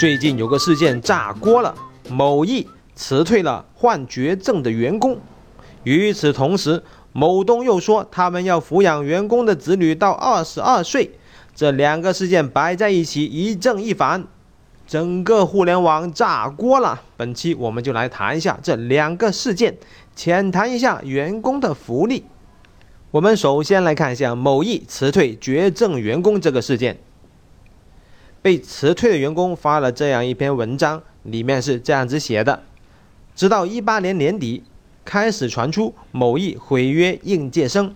最近有个事件炸锅了，某易辞退了患绝症的员工。与此同时，某东又说他们要抚养员工的子女到二十二岁。这两个事件摆在一起，一正一反，整个互联网炸锅了。本期我们就来谈一下这两个事件，浅谈一下员工的福利。我们首先来看一下某易辞退绝症员工这个事件。被辞退的员工发了这样一篇文章，里面是这样子写的：直到一八年年底，开始传出某易毁约应届生，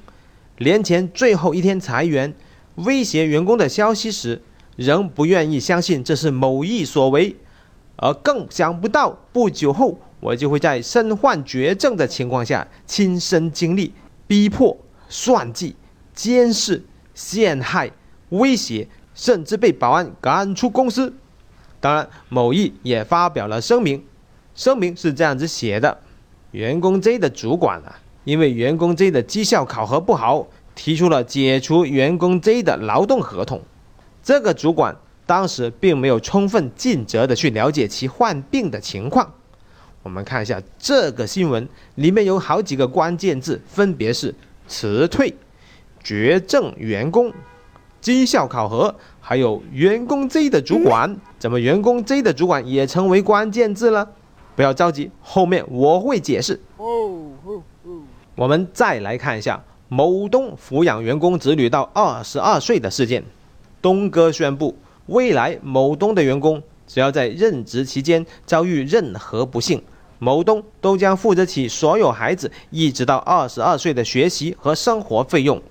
年前最后一天裁员。威胁员工的消息时，仍不愿意相信这是某易所为，而更想不到不久后我就会在身患绝症的情况下亲身经历逼迫、算计、监视、陷害、威胁，甚至被保安赶出公司。当然，某易也发表了声明，声明是这样子写的：员工 J 的主管啊，因为员工 J 的绩效考核不好。提出了解除员工 J 的劳动合同，这个主管当时并没有充分尽责的去了解其患病的情况。我们看一下这个新闻，里面有好几个关键字，分别是辞退、绝症员工、绩效考核，还有员工 Z 的主管。怎么员工 Z 的主管也成为关键字了？不要着急，后面我会解释。我们再来看一下。某东抚养员工子女到二十二岁的事件，东哥宣布，未来某东的员工只要在任职期间遭遇任何不幸，某东都将负责起所有孩子一直到二十二岁的学习和生活费用。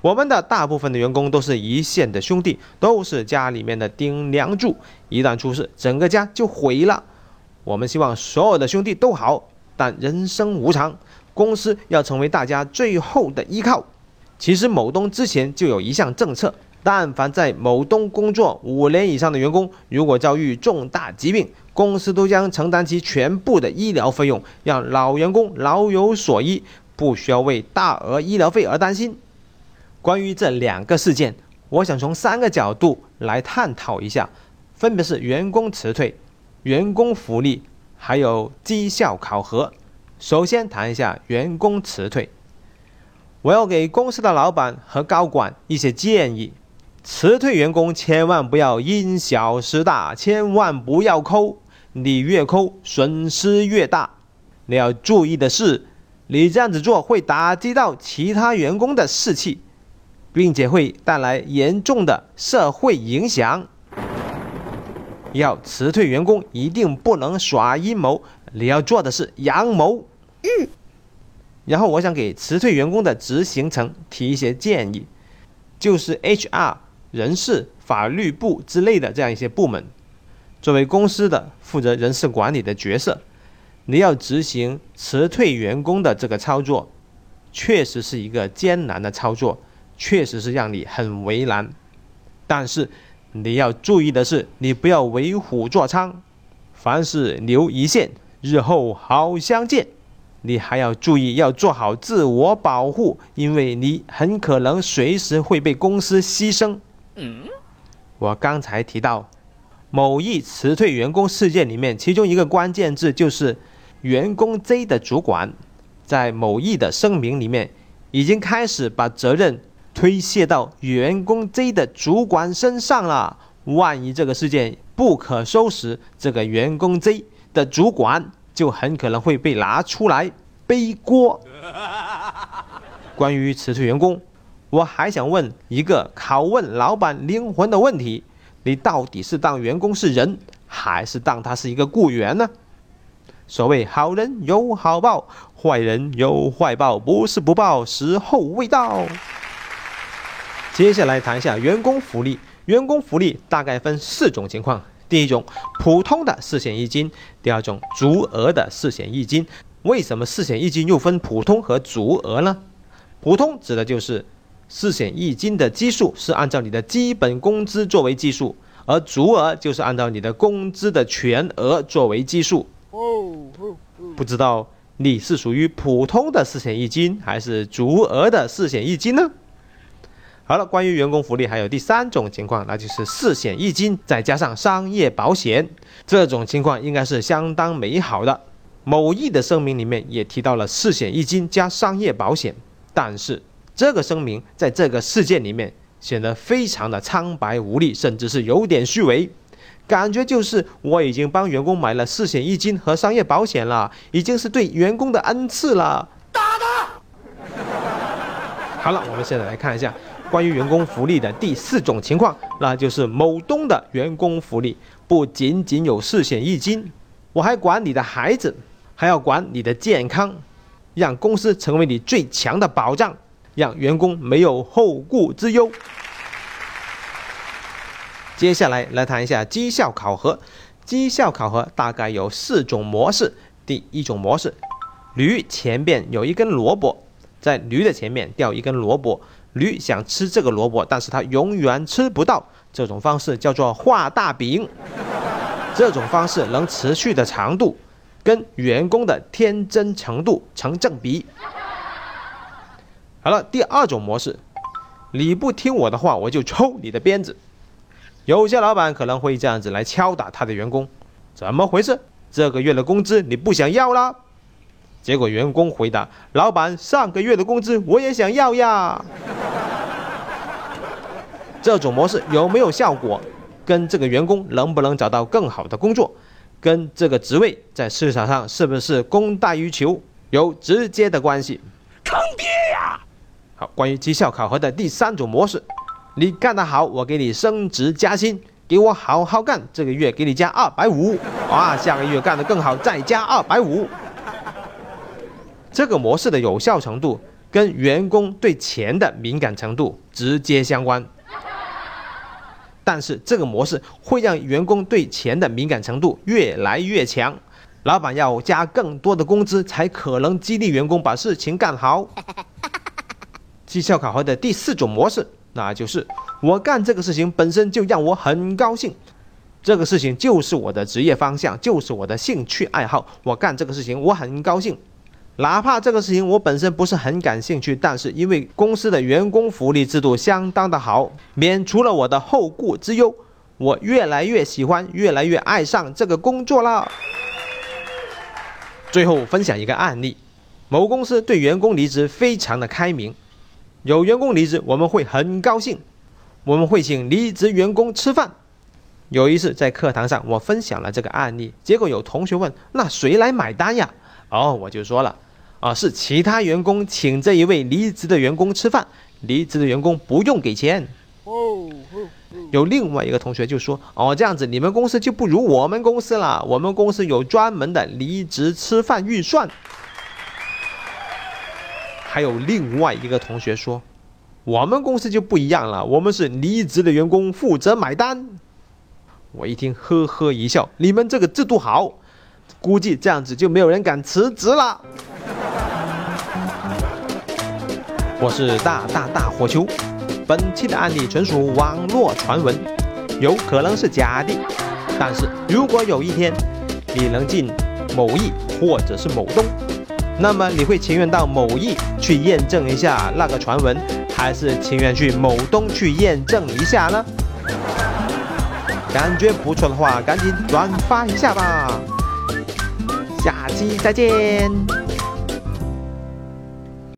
我们的大部分的员工都是一线的兄弟，都是家里面的顶梁柱，一旦出事，整个家就毁了。我们希望所有的兄弟都好，但人生无常。公司要成为大家最后的依靠。其实某东之前就有一项政策，但凡在某东工作五年以上的员工，如果遭遇重大疾病，公司都将承担其全部的医疗费用，让老员工老有所依，不需要为大额医疗费而担心。关于这两个事件，我想从三个角度来探讨一下，分别是员工辞退、员工福利，还有绩效考核。首先谈一下员工辞退，我要给公司的老板和高管一些建议：辞退员工千万不要因小失大，千万不要抠，你越抠损失越大。你要注意的是，你这样子做会打击到其他员工的士气，并且会带来严重的社会影响。要辞退员工，一定不能耍阴谋。你要做的是阳谋。嗯。然后我想给辞退员工的执行层提一些建议，就是 HR、人事、法律部之类的这样一些部门，作为公司的负责人事管理的角色，你要执行辞退员工的这个操作，确实是一个艰难的操作，确实是让你很为难。但是你要注意的是，你不要为虎作伥，凡事留一线。日后好相见，你还要注意要做好自我保护，因为你很可能随时会被公司牺牲。嗯，我刚才提到某易辞退员工事件里面，其中一个关键字就是员工 Z 的主管，在某易的声明里面已经开始把责任推卸到员工 Z 的主管身上了。万一这个事件不可收拾，这个员工 Z。的主管就很可能会被拿出来背锅。关于辞退员工，我还想问一个拷问老板灵魂的问题：你到底是当员工是人，还是当他是一个雇员呢？所谓好人有好报，坏人有坏报，不是不报，时候未到。接下来谈一下员工福利，员工福利大概分四种情况。第一种普通的四险一金，第二种足额的四险一金。为什么四险一金又分普通和足额呢？普通指的就是四险一金的基数是按照你的基本工资作为基数，而足额就是按照你的工资的全额作为基数。不知道你是属于普通的四险一金还是足额的四险一金呢？好了，关于员工福利还有第三种情况，那就是四险一金再加上商业保险，这种情况应该是相当美好的。某易的声明里面也提到了四险一金加商业保险，但是这个声明在这个事件里面显得非常的苍白无力，甚至是有点虚伪，感觉就是我已经帮员工买了四险一金和商业保险了，已经是对员工的恩赐了。打他！好了，我们现在来看一下。关于员工福利的第四种情况，那就是某东的员工福利不仅仅有四险一金，我还管你的孩子，还要管你的健康，让公司成为你最强的保障，让员工没有后顾之忧。接下来来谈一下绩效考核，绩效考核大概有四种模式。第一种模式，驴前边有一根萝卜，在驴的前面吊一根萝卜。驴想吃这个萝卜，但是它永远吃不到。这种方式叫做画大饼。这种方式能持续的长度，跟员工的天真程度成正比。好了，第二种模式，你不听我的话，我就抽你的鞭子。有些老板可能会这样子来敲打他的员工，怎么回事？这个月的工资你不想要啦？结果员工回答：“老板，上个月的工资我也想要呀。”这种模式有没有效果，跟这个员工能不能找到更好的工作，跟这个职位在市场上是不是供大于求有直接的关系。坑爹呀！好，关于绩效考核的第三种模式，你干得好，我给你升职加薪，给我好好干，这个月给你加二百五，啊，下个月干得更好，再加二百五。这个模式的有效程度跟员工对钱的敏感程度直接相关。但是这个模式会让员工对钱的敏感程度越来越强，老板要加更多的工资才可能激励员工把事情干好。绩效考核的第四种模式，那就是我干这个事情本身就让我很高兴，这个事情就是我的职业方向，就是我的兴趣爱好，我干这个事情我很高兴。哪怕这个事情我本身不是很感兴趣，但是因为公司的员工福利制度相当的好，免除了我的后顾之忧，我越来越喜欢，越来越爱上这个工作了。最后分享一个案例：某公司对员工离职非常的开明，有员工离职我们会很高兴，我们会请离职员工吃饭。有一次在课堂上我分享了这个案例，结果有同学问：那谁来买单呀？哦，我就说了。啊，是其他员工请这一位离职的员工吃饭，离职的员工不用给钱。哦，有另外一个同学就说：“哦，这样子你们公司就不如我们公司了，我们公司有专门的离职吃饭预算。”还有另外一个同学说：“我们公司就不一样了，我们是离职的员工负责买单。”我一听，呵呵一笑：“你们这个制度好，估计这样子就没有人敢辞职了。”我是大大大火球，本期的案例纯属网络传闻，有可能是假的。但是如果有一天你能进某易或者是某东，那么你会情愿到某易去验证一下那个传闻，还是情愿去某东去验证一下呢？感觉不错的话，赶紧转发一下吧。下期再见。